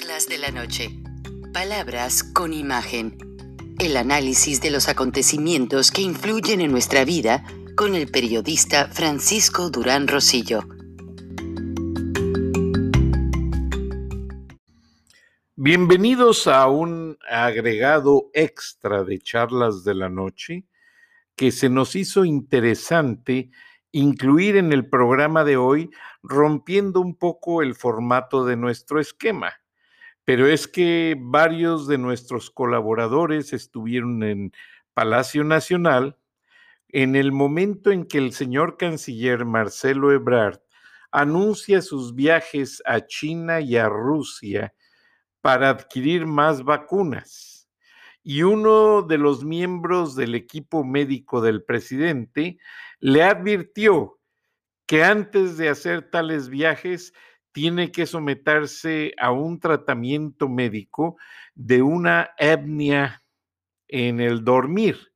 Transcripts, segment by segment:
Charlas de la noche. Palabras con imagen. El análisis de los acontecimientos que influyen en nuestra vida con el periodista Francisco Durán Rosillo. Bienvenidos a un agregado extra de charlas de la noche que se nos hizo interesante incluir en el programa de hoy, rompiendo un poco el formato de nuestro esquema. Pero es que varios de nuestros colaboradores estuvieron en Palacio Nacional en el momento en que el señor canciller Marcelo Ebrard anuncia sus viajes a China y a Rusia para adquirir más vacunas. Y uno de los miembros del equipo médico del presidente le advirtió que antes de hacer tales viajes tiene que someterse a un tratamiento médico de una etnia en el dormir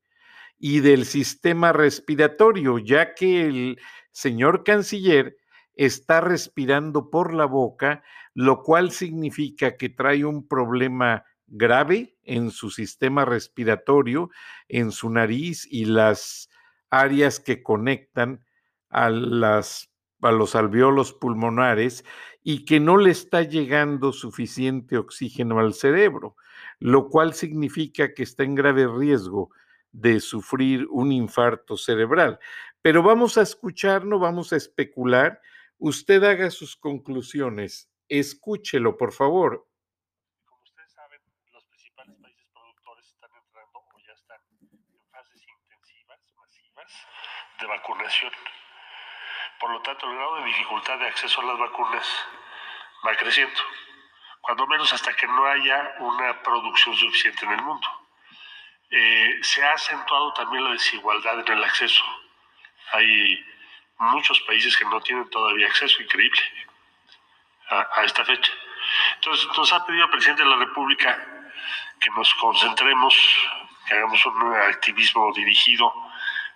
y del sistema respiratorio, ya que el señor canciller está respirando por la boca, lo cual significa que trae un problema grave en su sistema respiratorio, en su nariz y las áreas que conectan a, las, a los alveolos pulmonares y que no le está llegando suficiente oxígeno al cerebro, lo cual significa que está en grave riesgo de sufrir un infarto cerebral. Pero vamos a escuchar, no vamos a especular. Usted haga sus conclusiones. Escúchelo, por favor. De vacunación. Por lo tanto, el grado de dificultad de acceso a las vacunas va creciendo, cuando menos hasta que no haya una producción suficiente en el mundo. Eh, se ha acentuado también la desigualdad en el acceso. Hay muchos países que no tienen todavía acceso, increíble, a, a esta fecha. Entonces, nos ha pedido el presidente de la República que nos concentremos, que hagamos un activismo dirigido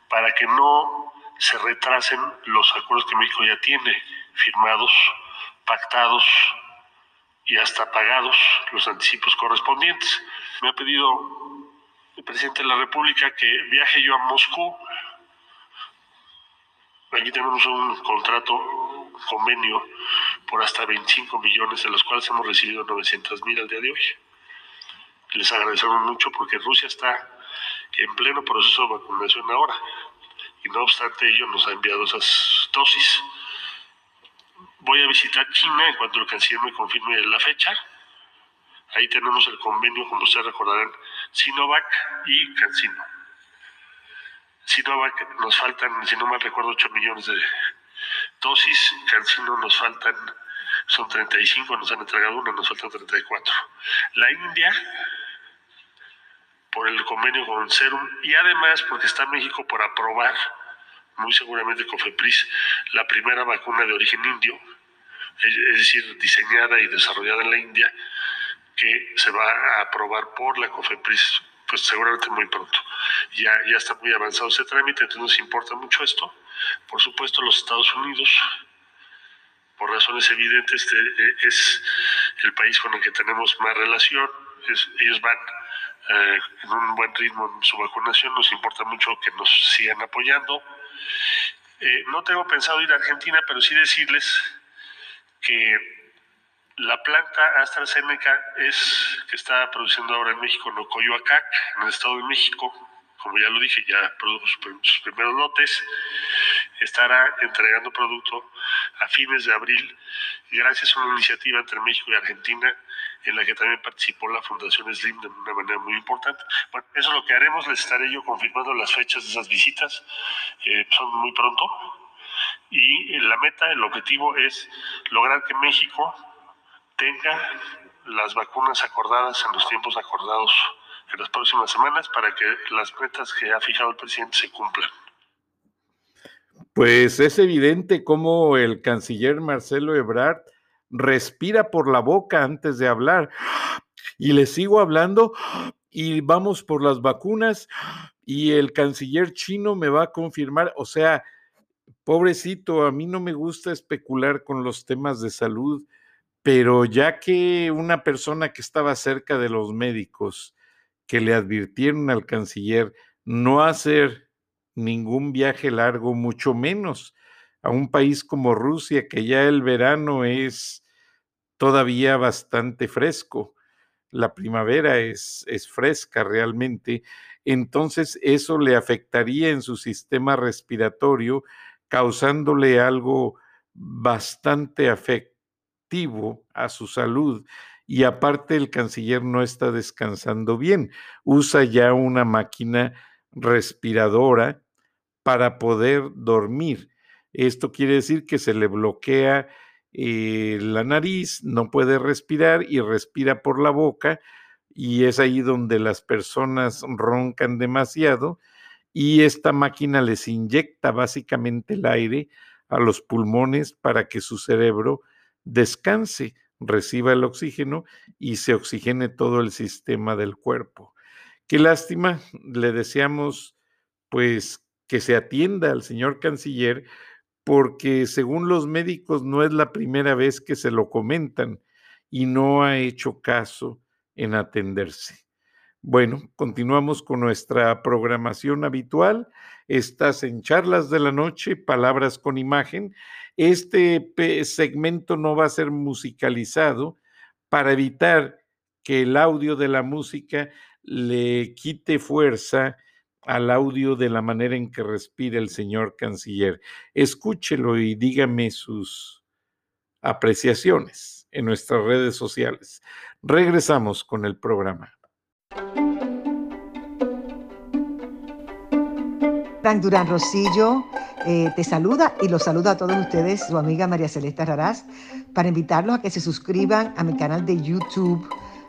para que no se retrasen los acuerdos que México ya tiene firmados, pactados y hasta pagados los anticipos correspondientes. Me ha pedido el presidente de la República que viaje yo a Moscú. Aquí tenemos un contrato, convenio por hasta 25 millones, de los cuales hemos recibido 900 mil al día de hoy. Les agradecemos mucho porque Rusia está en pleno proceso de vacunación ahora y no obstante ello nos ha enviado esas dosis. Voy a visitar China en cuanto el canciller me confirme la fecha. Ahí tenemos el convenio, como ustedes recordarán, Sinovac y Cancino. Sinovac nos faltan, si no mal recuerdo, 8 millones de dosis. Cancino nos faltan, son 35, nos han entregado una, nos faltan 34. La India, por el convenio con Serum, y además porque está México por aprobar, muy seguramente COFEPRIS, la primera vacuna de origen indio, es decir, diseñada y desarrollada en la India, que se va a aprobar por la COFEPRIS, pues seguramente muy pronto. Ya, ya está muy avanzado ese trámite, entonces nos importa mucho esto. Por supuesto, los Estados Unidos, por razones evidentes, es el país con el que tenemos más relación. Es, ellos van eh, en un buen ritmo en su vacunación, nos importa mucho que nos sigan apoyando. Eh, no tengo pensado ir a Argentina, pero sí decirles que la planta AstraZeneca es que está produciendo ahora en México en Ocoyoacac, en el Estado de México, como ya lo dije, ya produjo sus primeros lotes, estará entregando producto a fines de abril, gracias a una iniciativa entre México y Argentina, en la que también participó la Fundación Slim de una manera muy importante. Bueno, eso es lo que haremos, les estaré yo confirmando las fechas de esas visitas, eh, son muy pronto, y la meta, el objetivo es lograr que México tenga las vacunas acordadas en los tiempos acordados en las próximas semanas para que las metas que ha fijado el presidente se cumplan. Pues es evidente cómo el canciller Marcelo Ebrard respira por la boca antes de hablar y le sigo hablando y vamos por las vacunas y el canciller chino me va a confirmar, o sea, pobrecito, a mí no me gusta especular con los temas de salud, pero ya que una persona que estaba cerca de los médicos que le advirtieron al canciller no hacer ningún viaje largo, mucho menos a un país como Rusia, que ya el verano es todavía bastante fresco, la primavera es, es fresca realmente, entonces eso le afectaría en su sistema respiratorio, causándole algo bastante afectivo a su salud. Y aparte el canciller no está descansando bien, usa ya una máquina respiradora para poder dormir. Esto quiere decir que se le bloquea eh, la nariz, no puede respirar y respira por la boca y es ahí donde las personas roncan demasiado y esta máquina les inyecta básicamente el aire a los pulmones para que su cerebro descanse, reciba el oxígeno y se oxigene todo el sistema del cuerpo. Qué lástima, le deseamos pues que se atienda al señor canciller porque según los médicos no es la primera vez que se lo comentan y no ha hecho caso en atenderse. Bueno, continuamos con nuestra programación habitual. Estás en Charlas de la Noche, Palabras con Imagen. Este segmento no va a ser musicalizado para evitar que el audio de la música le quite fuerza al audio de la manera en que respira el señor canciller. Escúchelo y dígame sus apreciaciones en nuestras redes sociales. Regresamos con el programa. Frank Durán Rosillo eh, te saluda y los saluda a todos ustedes, su amiga María Celeste Raraz, para invitarlos a que se suscriban a mi canal de YouTube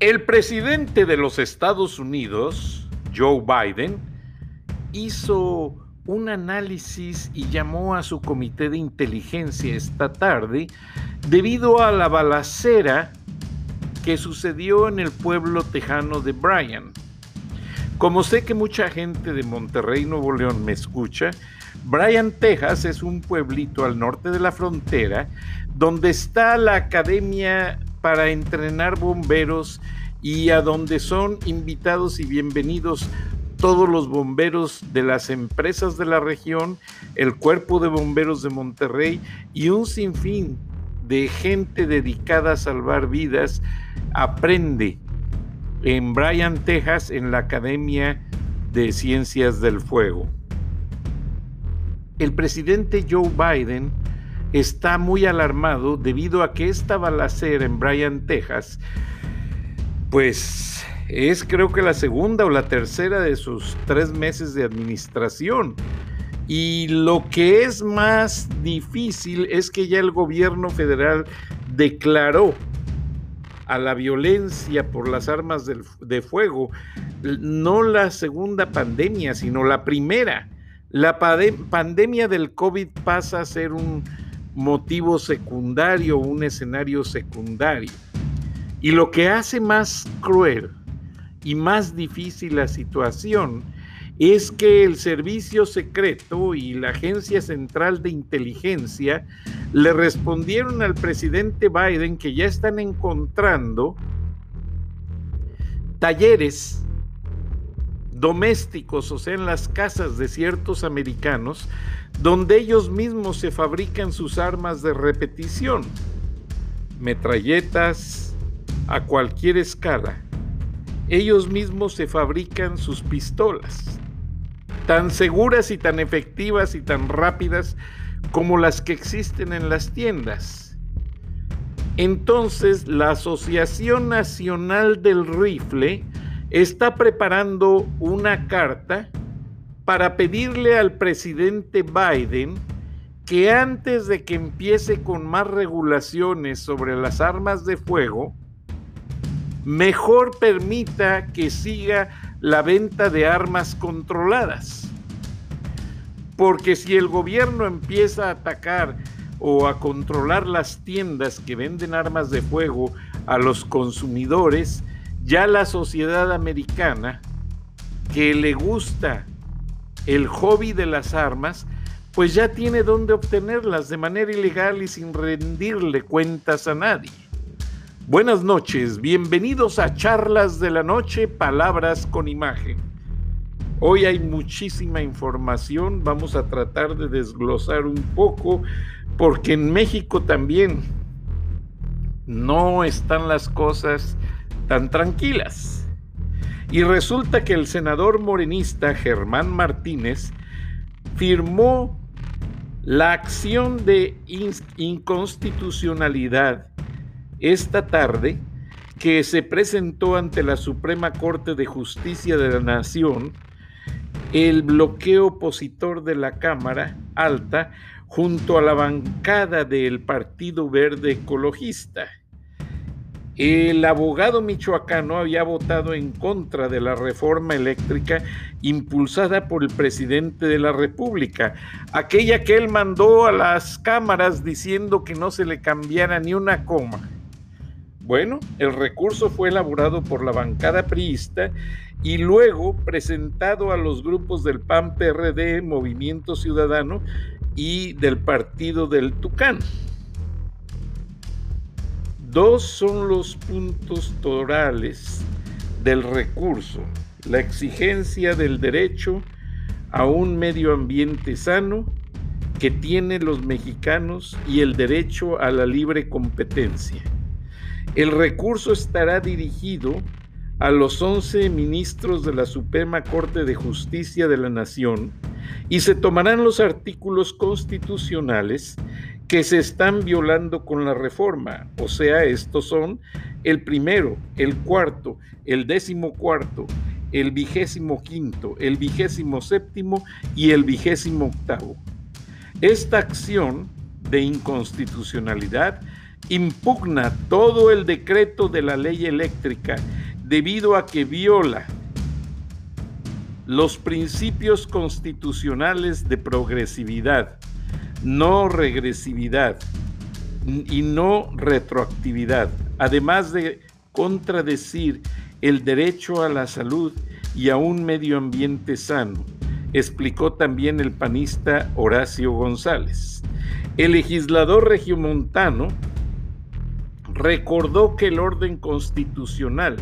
El presidente de los Estados Unidos, Joe Biden, hizo un análisis y llamó a su comité de inteligencia esta tarde debido a la balacera que sucedió en el pueblo tejano de Bryan. Como sé que mucha gente de Monterrey, Nuevo León me escucha, Bryan, Texas es un pueblito al norte de la frontera donde está la academia para entrenar bomberos y a donde son invitados y bienvenidos todos los bomberos de las empresas de la región, el cuerpo de bomberos de Monterrey y un sinfín de gente dedicada a salvar vidas aprende en Bryan, Texas, en la Academia de Ciencias del Fuego. El presidente Joe Biden está muy alarmado debido a que esta balacera en Bryan, Texas, pues es creo que la segunda o la tercera de sus tres meses de administración. Y lo que es más difícil es que ya el gobierno federal declaró a la violencia por las armas de fuego, no la segunda pandemia, sino la primera. La pandemia del COVID pasa a ser un motivo secundario, un escenario secundario. Y lo que hace más cruel y más difícil la situación es que el servicio secreto y la Agencia Central de Inteligencia le respondieron al presidente Biden que ya están encontrando talleres domésticos, o sea, en las casas de ciertos americanos, donde ellos mismos se fabrican sus armas de repetición, metralletas a cualquier escala. Ellos mismos se fabrican sus pistolas, tan seguras y tan efectivas y tan rápidas como las que existen en las tiendas. Entonces, la Asociación Nacional del Rifle está preparando una carta para pedirle al presidente Biden que antes de que empiece con más regulaciones sobre las armas de fuego, mejor permita que siga la venta de armas controladas. Porque si el gobierno empieza a atacar o a controlar las tiendas que venden armas de fuego a los consumidores, ya la sociedad americana que le gusta el hobby de las armas, pues ya tiene dónde obtenerlas de manera ilegal y sin rendirle cuentas a nadie. Buenas noches, bienvenidos a Charlas de la Noche, Palabras con Imagen. Hoy hay muchísima información, vamos a tratar de desglosar un poco, porque en México también no están las cosas tan tranquilas. Y resulta que el senador morenista Germán Martínez firmó la acción de inconstitucionalidad esta tarde que se presentó ante la Suprema Corte de Justicia de la Nación el bloqueo opositor de la Cámara Alta junto a la bancada del Partido Verde Ecologista. El abogado michoacano había votado en contra de la reforma eléctrica impulsada por el presidente de la República, aquella que él mandó a las cámaras diciendo que no se le cambiara ni una coma. Bueno, el recurso fue elaborado por la bancada priista y luego presentado a los grupos del PAN PRD, Movimiento Ciudadano y del Partido del Tucán. Dos son los puntos torales del recurso, la exigencia del derecho a un medio ambiente sano que tienen los mexicanos y el derecho a la libre competencia. El recurso estará dirigido a los 11 ministros de la Suprema Corte de Justicia de la Nación y se tomarán los artículos constitucionales que se están violando con la reforma. O sea, estos son el primero, el cuarto, el décimo cuarto, el vigésimo quinto, el vigésimo séptimo y el vigésimo octavo. Esta acción de inconstitucionalidad impugna todo el decreto de la ley eléctrica debido a que viola los principios constitucionales de progresividad, no regresividad y no retroactividad, además de contradecir el derecho a la salud y a un medio ambiente sano, explicó también el panista Horacio González. El legislador regiomontano recordó que el orden constitucional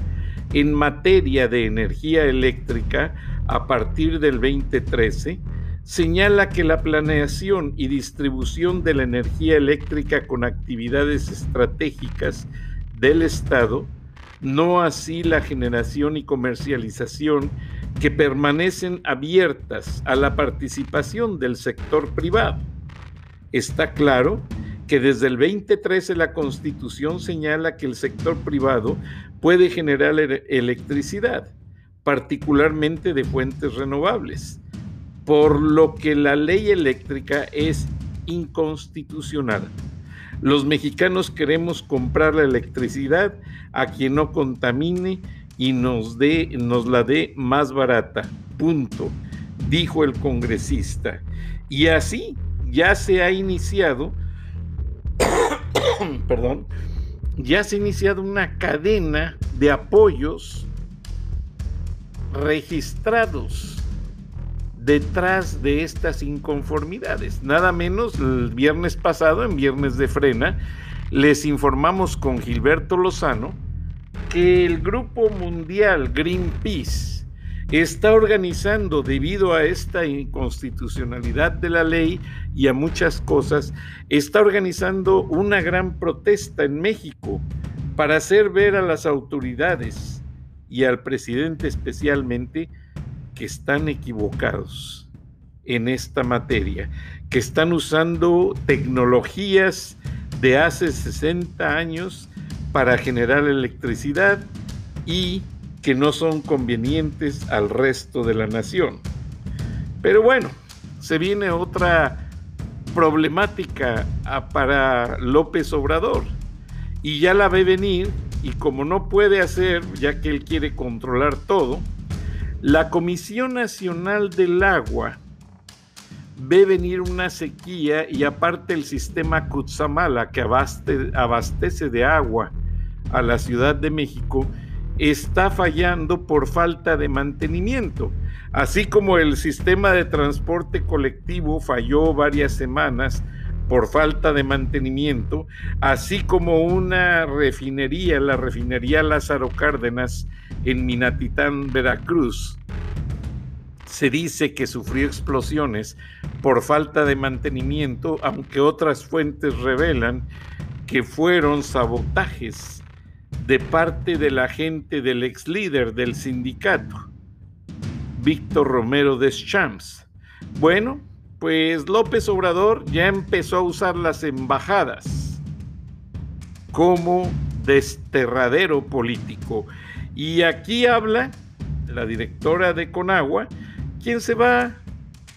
en materia de energía eléctrica a partir del 2013 señala que la planeación y distribución de la energía eléctrica con actividades estratégicas del Estado, no así la generación y comercialización que permanecen abiertas a la participación del sector privado. Está claro que desde el 2013 la Constitución señala que el sector privado puede generar electricidad, particularmente de fuentes renovables, por lo que la ley eléctrica es inconstitucional. Los mexicanos queremos comprar la electricidad a quien no contamine y nos, nos la dé más barata. Punto, dijo el congresista. Y así ya se ha iniciado perdón, ya se ha iniciado una cadena de apoyos registrados detrás de estas inconformidades. Nada menos el viernes pasado, en Viernes de Frena, les informamos con Gilberto Lozano que el Grupo Mundial Greenpeace está organizando debido a esta inconstitucionalidad de la ley y a muchas cosas, está organizando una gran protesta en México para hacer ver a las autoridades y al presidente especialmente que están equivocados en esta materia, que están usando tecnologías de hace 60 años para generar electricidad y que no son convenientes al resto de la nación. Pero bueno, se viene otra problemática para López Obrador y ya la ve venir y como no puede hacer, ya que él quiere controlar todo, la Comisión Nacional del Agua ve venir una sequía y aparte el sistema Cutzamala que abastece de agua a la Ciudad de México está fallando por falta de mantenimiento, así como el sistema de transporte colectivo falló varias semanas por falta de mantenimiento, así como una refinería, la refinería Lázaro Cárdenas en Minatitán, Veracruz, se dice que sufrió explosiones por falta de mantenimiento, aunque otras fuentes revelan que fueron sabotajes de parte de la gente del ex líder del sindicato, Víctor Romero Deschamps. Bueno, pues López Obrador ya empezó a usar las embajadas como desterradero político. Y aquí habla la directora de Conagua, quien se va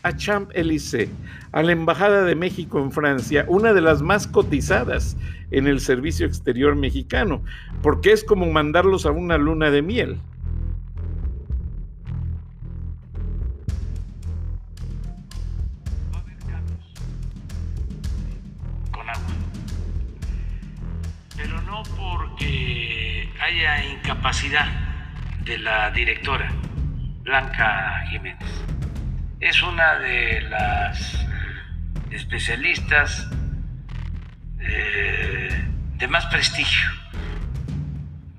a Champs-Élysées, a la Embajada de México en Francia, una de las más cotizadas en el servicio exterior mexicano, porque es como mandarlos a una luna de miel. Haya incapacidad de la directora Blanca Jiménez. Es una de las especialistas eh, de más prestigio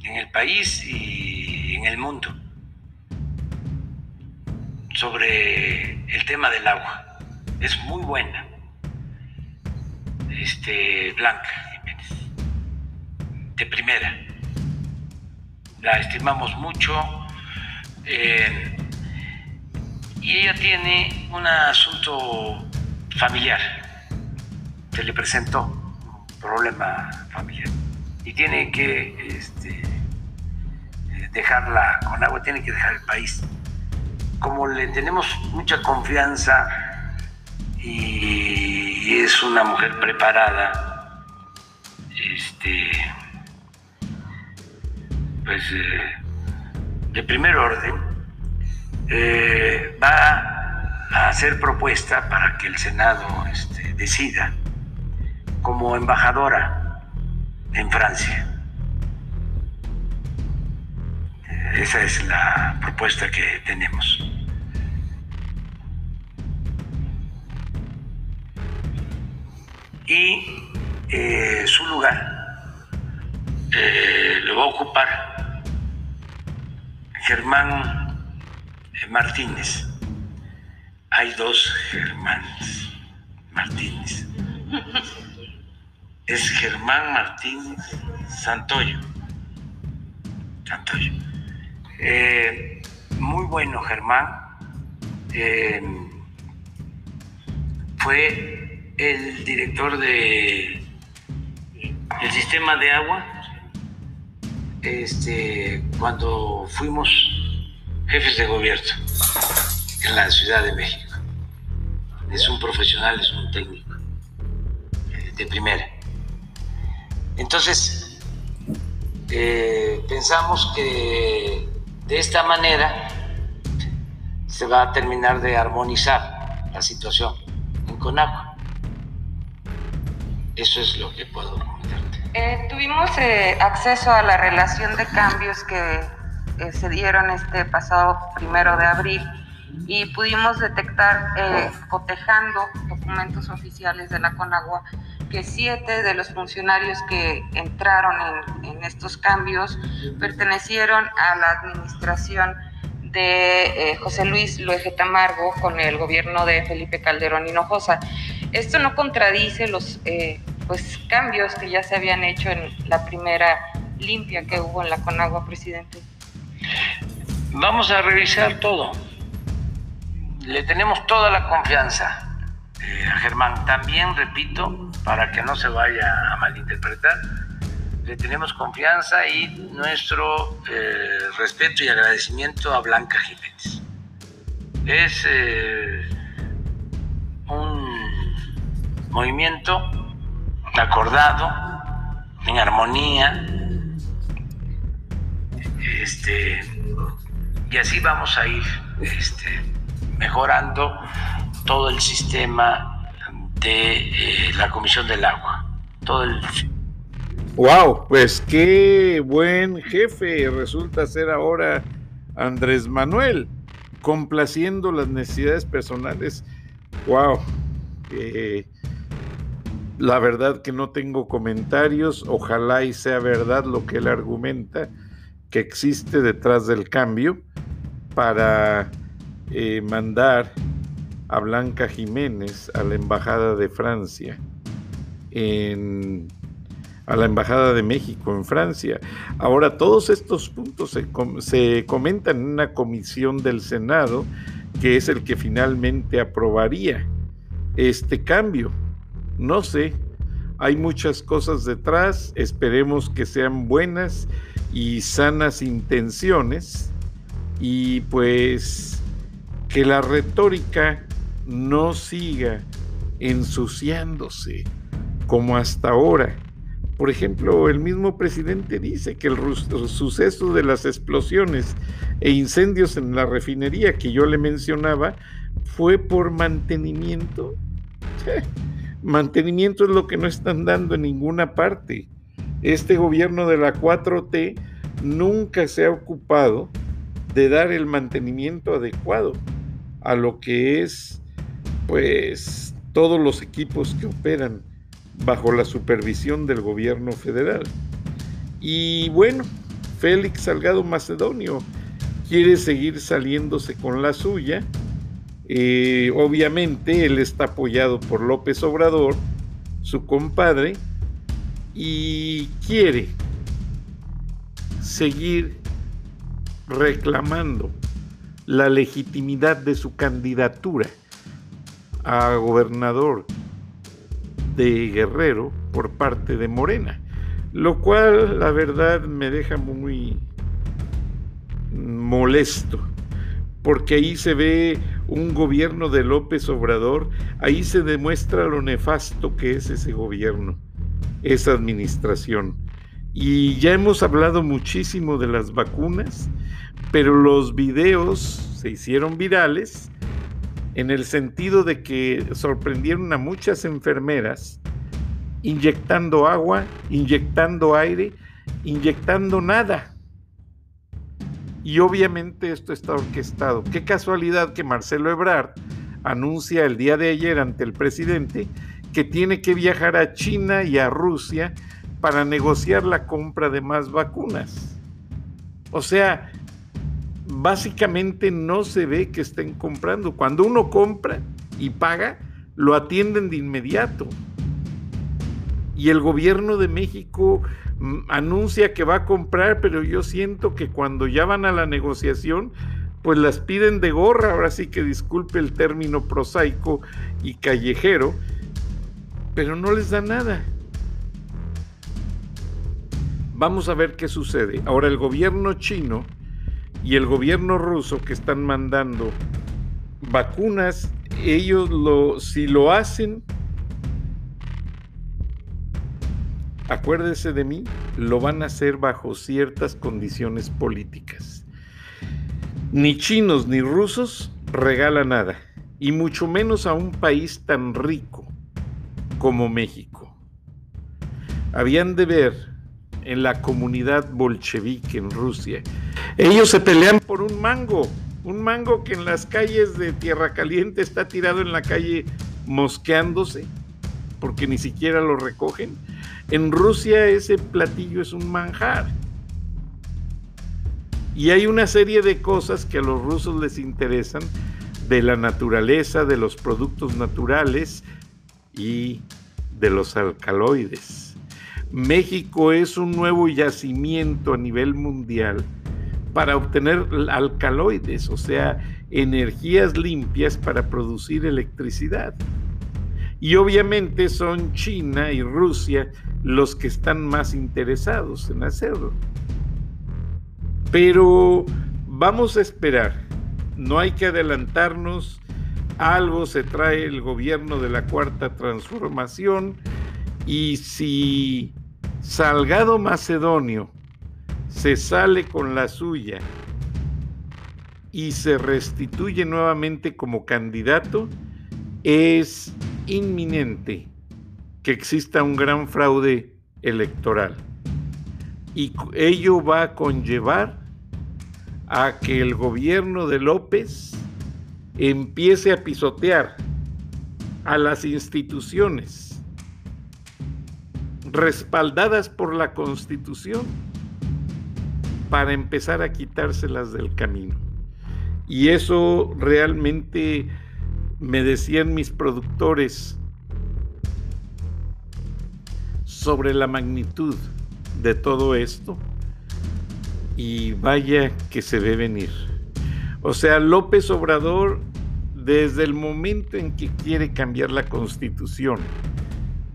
en el país y en el mundo sobre el tema del agua. Es muy buena. Este, Blanca Jiménez, de primera. La estimamos mucho. Eh, y ella tiene un asunto familiar. Se le presentó un problema familiar y tiene que este, dejarla con agua, tiene que dejar el país. Como le tenemos mucha confianza y es una mujer preparada, este, pues eh, de primer orden, eh, va a hacer propuesta para que el Senado este, decida como embajadora en Francia. Eh, esa es la propuesta que tenemos. Y eh, su lugar lo va a ocupar Germán Martínez. Hay dos Germánes Martínez. Es Germán Martínez Santoyo. Santoyo. Eh, muy bueno, Germán. Eh, fue el director de el sistema de agua este, cuando fuimos jefes de gobierno en la Ciudad de México. Es un profesional, es un técnico eh, de primera. Entonces, eh, pensamos que de esta manera se va a terminar de armonizar la situación en Conagua. Eso es lo que puedo comentarte. Eh, tuvimos acceso a la relación de cambios que se dieron este pasado primero de abril y pudimos detectar, eh, cotejando documentos oficiales de la CONAGUA, que siete de los funcionarios que entraron en, estos cambios pertenecieron a la administración de eh, José Luis Luege Tamargo con el gobierno de Felipe Calderón Hinojosa. Esto no contradice los eh, pues, cambios que ya se habían hecho en la primera limpia que hubo en la Conagua, presidente. Vamos a revisar todo. Le tenemos toda la confianza eh, a Germán. También, repito, para que no se vaya a malinterpretar, le tenemos confianza y nuestro eh, respeto y agradecimiento a Blanca Jiménez. Es eh, un movimiento acordado, en armonía, Este, y así vamos a ir este, mejorando todo el sistema de eh, la Comisión del Agua. Todo el... Wow, pues qué buen jefe resulta ser ahora Andrés Manuel, complaciendo las necesidades personales. Wow. La verdad que no tengo comentarios, ojalá y sea verdad lo que él argumenta, que existe detrás del cambio para eh, mandar a Blanca Jiménez a la Embajada de Francia, a la Embajada de México en Francia. Ahora, todos estos puntos se comentan en una comisión del Senado, que es el que finalmente aprobaría este cambio. No sé, hay muchas cosas detrás, esperemos que sean buenas y sanas intenciones y pues que la retórica no siga ensuciándose como hasta ahora. Por ejemplo, el mismo presidente dice que el, suceso de las explosiones e incendios en la refinería que yo le mencionaba fue por mantenimiento. Mantenimiento es lo que no están dando en ninguna parte. Este gobierno de la 4T nunca se ha ocupado de dar el mantenimiento adecuado a lo que es, pues, todos los equipos que operan bajo la supervisión del gobierno federal. Y bueno, Félix Salgado Macedonio quiere seguir saliéndose con la suya eh, obviamente él está apoyado por López Obrador, su compadre, y quiere seguir reclamando la legitimidad de su candidatura a gobernador de Guerrero por parte de Morena, lo cual la verdad me deja muy molesto, porque ahí se ve un gobierno de López Obrador, ahí se demuestra lo nefasto que es ese gobierno, esa administración. Y ya hemos hablado muchísimo de las vacunas, pero los videos se hicieron virales en el sentido de que sorprendieron a muchas enfermeras inyectando agua, inyectando aire, inyectando nada. Y obviamente esto está orquestado. Qué casualidad que Marcelo Ebrard anuncia el día de ayer ante el presidente que tiene que viajar a China y a Rusia para negociar la compra de más vacunas. O sea, básicamente no se ve que estén comprando. Cuando uno compra y paga, lo atienden de inmediato. Y el gobierno de México anuncia que va a comprar, pero yo siento que cuando ya van a la negociación, pues las piden de gorra, ahora sí que disculpe el término prosaico y callejero, pero no les da nada. Vamos a ver qué sucede. Ahora el gobierno chino y el gobierno ruso que están mandando vacunas, ellos lo, si lo hacen, acuérdese de mí, lo van a hacer bajo ciertas condiciones políticas. Ni chinos ni rusos regalan nada, y mucho menos a un país tan rico como México. Habían de ver en la comunidad bolchevique en Rusia. Ellos se pelean por un mango, un mango que en las calles de Tierra Caliente está tirado en la calle mosqueándose, porque ni siquiera lo recogen en Rusia ese platillo es un manjar. Y hay una serie de cosas que a los rusos les interesan de la naturaleza, de los productos naturales y de los alcaloides. México es un nuevo yacimiento a nivel mundial para obtener alcaloides, o sea, energías limpias para producir electricidad. Y obviamente son China y Rusia los que están más interesados en hacerlo. Pero vamos a esperar, no hay que adelantarnos, algo se trae el gobierno de la cuarta transformación. Y si Salgado Macedonio se sale con la suya y se restituye nuevamente como candidato, es inminente que exista un gran fraude electoral. Y ello va a conllevar a que el gobierno de López empiece a pisotear a las instituciones respaldadas por la Constitución para empezar a quitárselas del camino. Y eso realmente me decían mis productores sobre la magnitud de todo esto y vaya que se ve venir. O sea, López Obrador, desde el momento en que quiere cambiar la constitución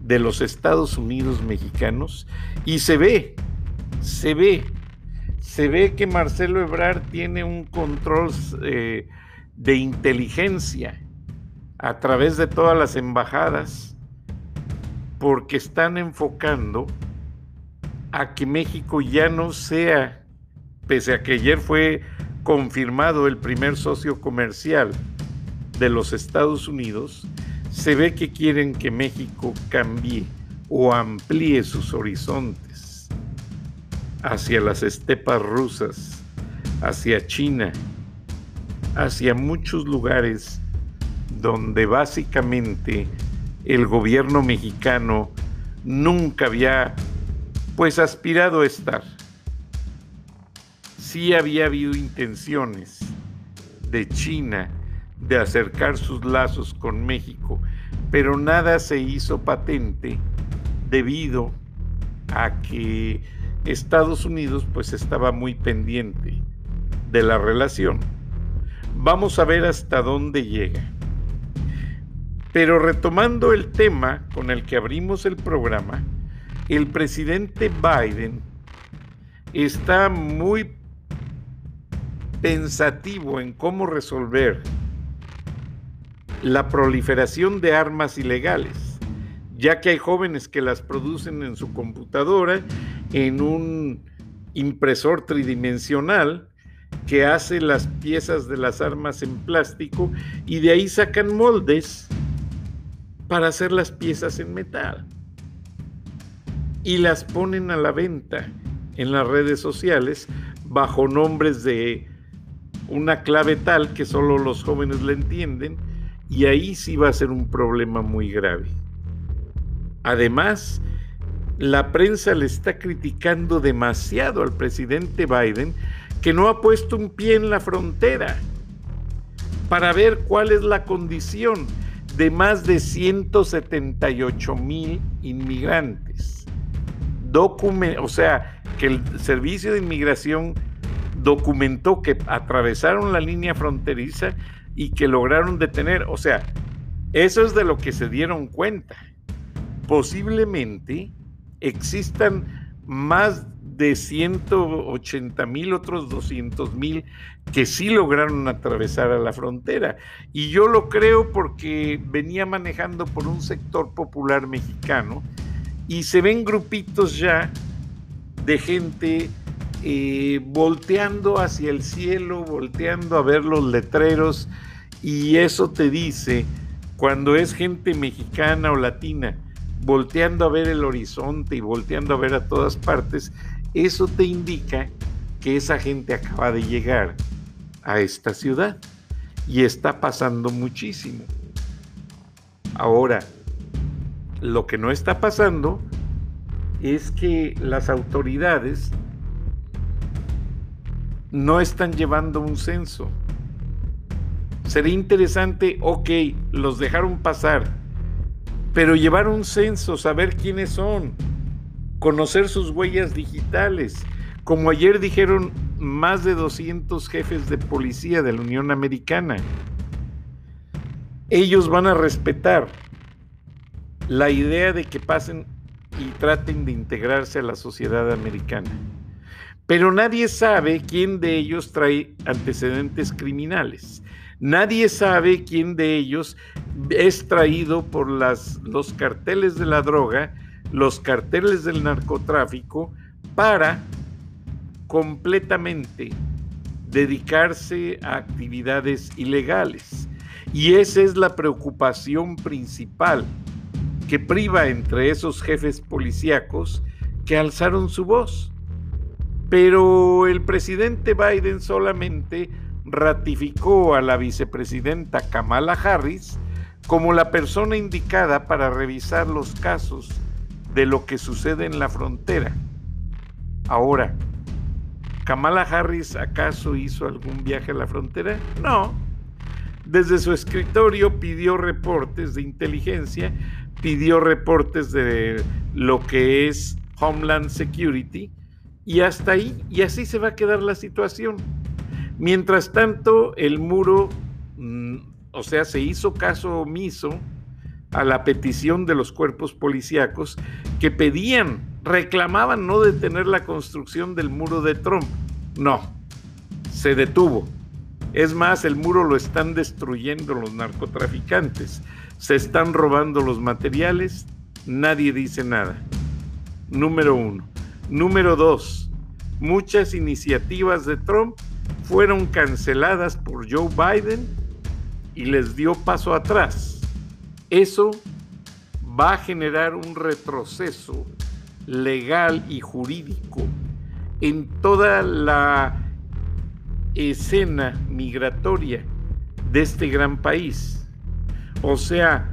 de los Estados Unidos mexicanos, y se ve, se ve, se ve que Marcelo Ebrard tiene un control eh, de inteligencia a través de todas las embajadas, porque están enfocando a que México ya no sea pese a que ayer fue confirmado el primer socio comercial de los Estados Unidos, se ve que quieren que México cambie o amplíe sus horizontes hacia las estepas rusas, hacia China, hacia muchos lugares donde básicamente el gobierno mexicano nunca había pues aspirado a estar sí había habido intenciones de China de acercar sus lazos con México, pero nada se hizo patente debido a que Estados Unidos pues estaba muy pendiente de la relación. Vamos a ver hasta dónde llega. Pero retomando el tema con el que abrimos el programa, el presidente Biden está muy pensativo en cómo resolver la proliferación de armas ilegales, ya que hay jóvenes que las producen en su computadora, en un impresor tridimensional que hace las piezas de las armas en plástico y de ahí sacan moldes para hacer las piezas en metal y las ponen a la venta en las redes sociales bajo nombres de una clave tal que solo los jóvenes la entienden y ahí sí va a ser un problema muy grave. Además, la prensa le está criticando demasiado al presidente Biden que no ha puesto un pie en la frontera para ver cuál es la condición de más de 178 mil inmigrantes. o sea, que el Servicio de Inmigración documentó que atravesaron la línea fronteriza y que lograron detener. O sea, eso es de lo que se dieron cuenta. Posiblemente existan más de 180 mil, otros 200 mil que sí lograron atravesar a la frontera. Y yo lo creo porque venía manejando por un sector popular mexicano y se ven grupitos ya de gente eh, volteando hacia el cielo, volteando a ver los letreros, y eso te dice, cuando es gente mexicana o latina, volteando a ver el horizonte y volteando a ver a todas partes, eso te indica que esa gente acaba de llegar a esta ciudad y está pasando muchísimo. Ahora, lo que no está pasando es que las autoridades no están llevando un censo. Sería interesante, ok, los dejaron pasar, pero llevar un censo, saber quiénes son, conocer sus huellas digitales. Como ayer dijeron más de 200 jefes de policía de la Unión Americana, ellos van a respetar la idea de que pasen y traten de integrarse a la sociedad americana pero nadie sabe quién de ellos trae antecedentes criminales. Nadie sabe quién de ellos es traído por los carteles de la droga, los carteles del narcotráfico, para completamente dedicarse a actividades ilegales. Y esa es la preocupación principal que priva entre esos jefes policíacos que alzaron su voz. Pero el presidente Biden solamente ratificó a la vicepresidenta Kamala Harris como la persona indicada para revisar los casos de lo que sucede en la frontera. Ahora, ¿Kamala Harris acaso hizo algún viaje a la frontera? No. Desde su escritorio pidió reportes de inteligencia, pidió reportes de lo que es Homeland Security y hasta ahí, y así se va a quedar la situación. Mientras tanto, el muro, mm, o sea, se hizo caso omiso a la petición de los cuerpos policíacos que pedían reclamaban no detener la construcción del muro de Trump. No, se detuvo. Es más, el muro lo están destruyendo los narcotraficantes. Se están robando los materiales. Nadie dice nada. Número uno. Número dos. Muchas iniciativas de Trump fueron canceladas por Joe Biden y les dio paso atrás. Eso va a generar un retroceso legal y jurídico en toda la escena migratoria de este gran país. O sea,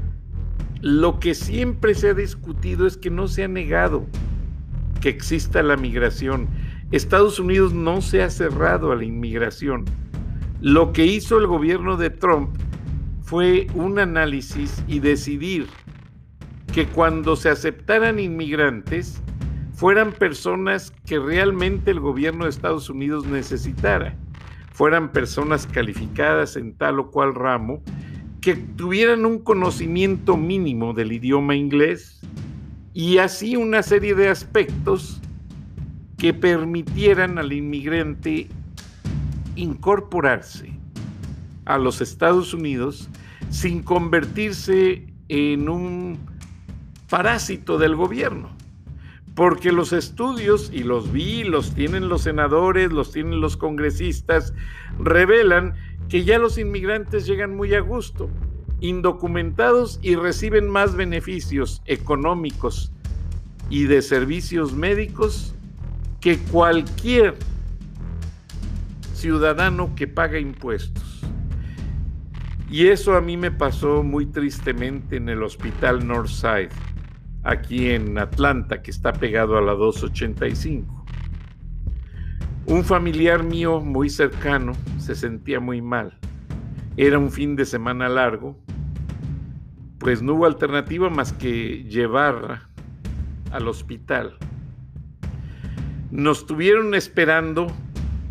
lo que siempre se ha discutido es que no se ha negado que exista la migración. Estados Unidos no se ha cerrado a la inmigración. Lo que hizo el gobierno de Trump fue un análisis y decidir que cuando se aceptaran inmigrantes fueran personas que realmente el gobierno de Estados Unidos necesitara, fueran personas calificadas en tal o cual ramo, que tuvieran un conocimiento mínimo del idioma inglés y así una serie de aspectos que permitieran al inmigrante incorporarse a los Estados Unidos sin convertirse en un parásito del gobierno. Porque los estudios, y los vi, los tienen los senadores, los tienen los congresistas, revelan que ya los inmigrantes llegan muy a gusto, indocumentados y reciben más beneficios económicos y de servicios médicos que cualquier ciudadano que paga impuestos. Y eso a mí me pasó muy tristemente en el hospital Northside aquí en Atlanta, que está pegado a la 285. Un familiar mío muy cercano se sentía muy mal. Era un fin de semana largo, pues no hubo alternativa más que llevarla al hospital. Nos tuvieron esperando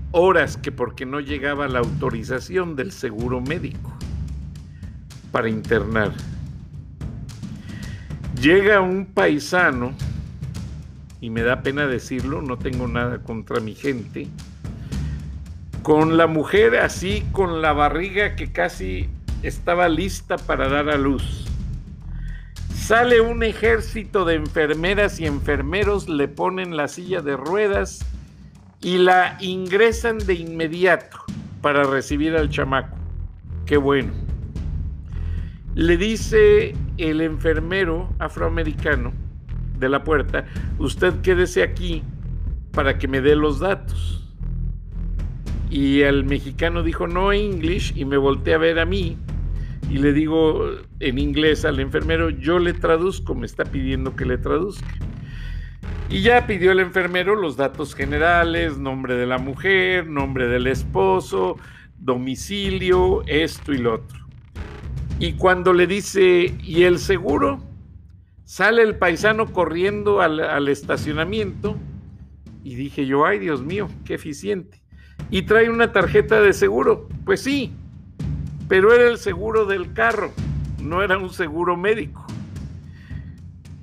horas que porque no llegaba la autorización del seguro médico para internar. Llega un paisano, y me da pena decirlo, no tengo nada contra mi gente, con la mujer así, con la barriga que casi estaba lista para dar a luz. Sale un ejército de enfermeras y enfermeros, le ponen la silla de ruedas y la ingresan de inmediato para recibir al chamaco. Qué bueno. Le dice el enfermero afroamericano de la puerta, usted quédese aquí para que me dé los datos. Y el mexicano dijo no English y me volteé a ver a mí y le digo en inglés al enfermero, yo le traduzco, me está pidiendo que le traduzca. Y ya pidió el enfermero los datos generales, nombre de la mujer, nombre del esposo, domicilio, esto y lo otro. Y cuando le dice, ¿y el seguro? Sale el paisano corriendo al, estacionamiento y dije yo, ay Dios mío, qué eficiente. Y trae una tarjeta de seguro. Pues sí, pero era el seguro del carro, no era un seguro médico.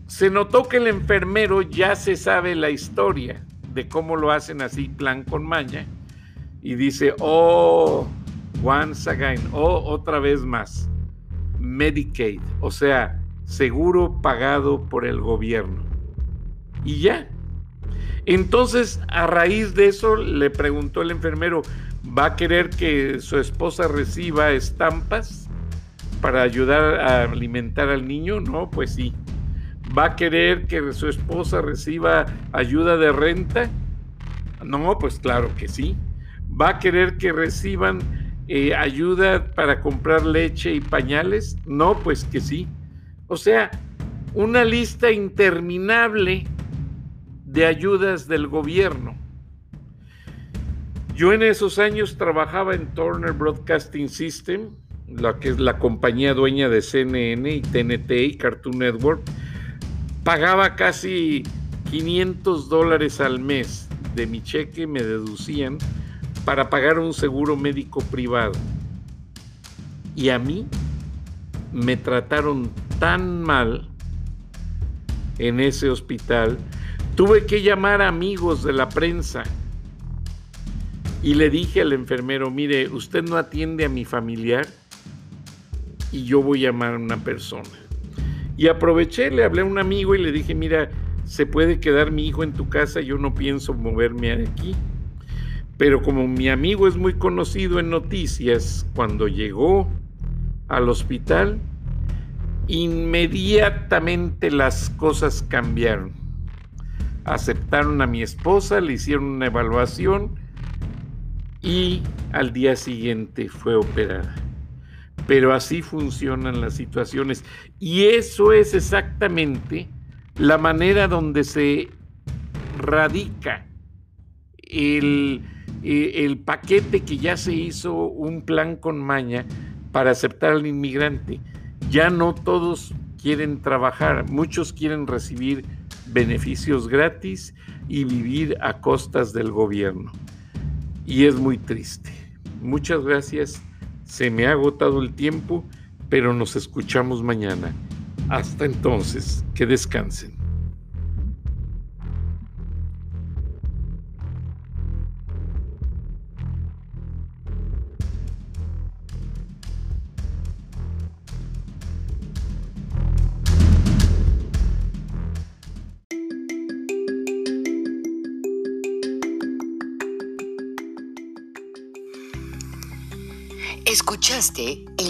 Se notó que el enfermero ya se sabe la historia de cómo lo hacen así, plan con maña, y dice, oh, once again, oh, otra vez más. Medicaid, o sea, seguro pagado por el gobierno. Y ya. Entonces, a raíz de eso, le preguntó el enfermero, ¿va a querer que su esposa reciba estampas para ayudar a alimentar al niño? No, pues sí. ¿Va a querer que su esposa reciba ayuda de renta? No, pues claro que sí. ¿Va a querer que reciban eh, ayuda para comprar leche y pañales? No, pues que sí. O sea, una lista interminable de ayudas del gobierno. Yo en esos años trabajaba en Turner Broadcasting System, la que es la compañía dueña de CNN y TNT y Cartoon Network. Pagaba casi 500 dólares al mes de mi cheque, me deducían, para pagar un seguro médico privado. Y a mí me trataron tan mal en ese hospital Tuve que llamar a amigos de la prensa y le dije al enfermero, mire, usted no atiende a mi familiar y yo voy a llamar a una persona. Y aproveché, le hablé a un amigo y le dije, mira, se puede quedar mi hijo en tu casa, yo no pienso moverme aquí. Pero como mi amigo es muy conocido en noticias, cuando llegó al hospital, inmediatamente las cosas cambiaron aceptaron a mi esposa, le hicieron una evaluación y al día siguiente fue operada. Pero así funcionan las situaciones. Y eso es exactamente la manera donde se radica el, el, paquete que ya se hizo un plan con maña para aceptar al inmigrante. Ya no todos quieren trabajar, muchos quieren recibir beneficios gratis y vivir a costas del gobierno. Y es muy triste. Muchas gracias. Se me ha agotado el tiempo, pero nos escuchamos mañana. Hasta entonces, que descansen.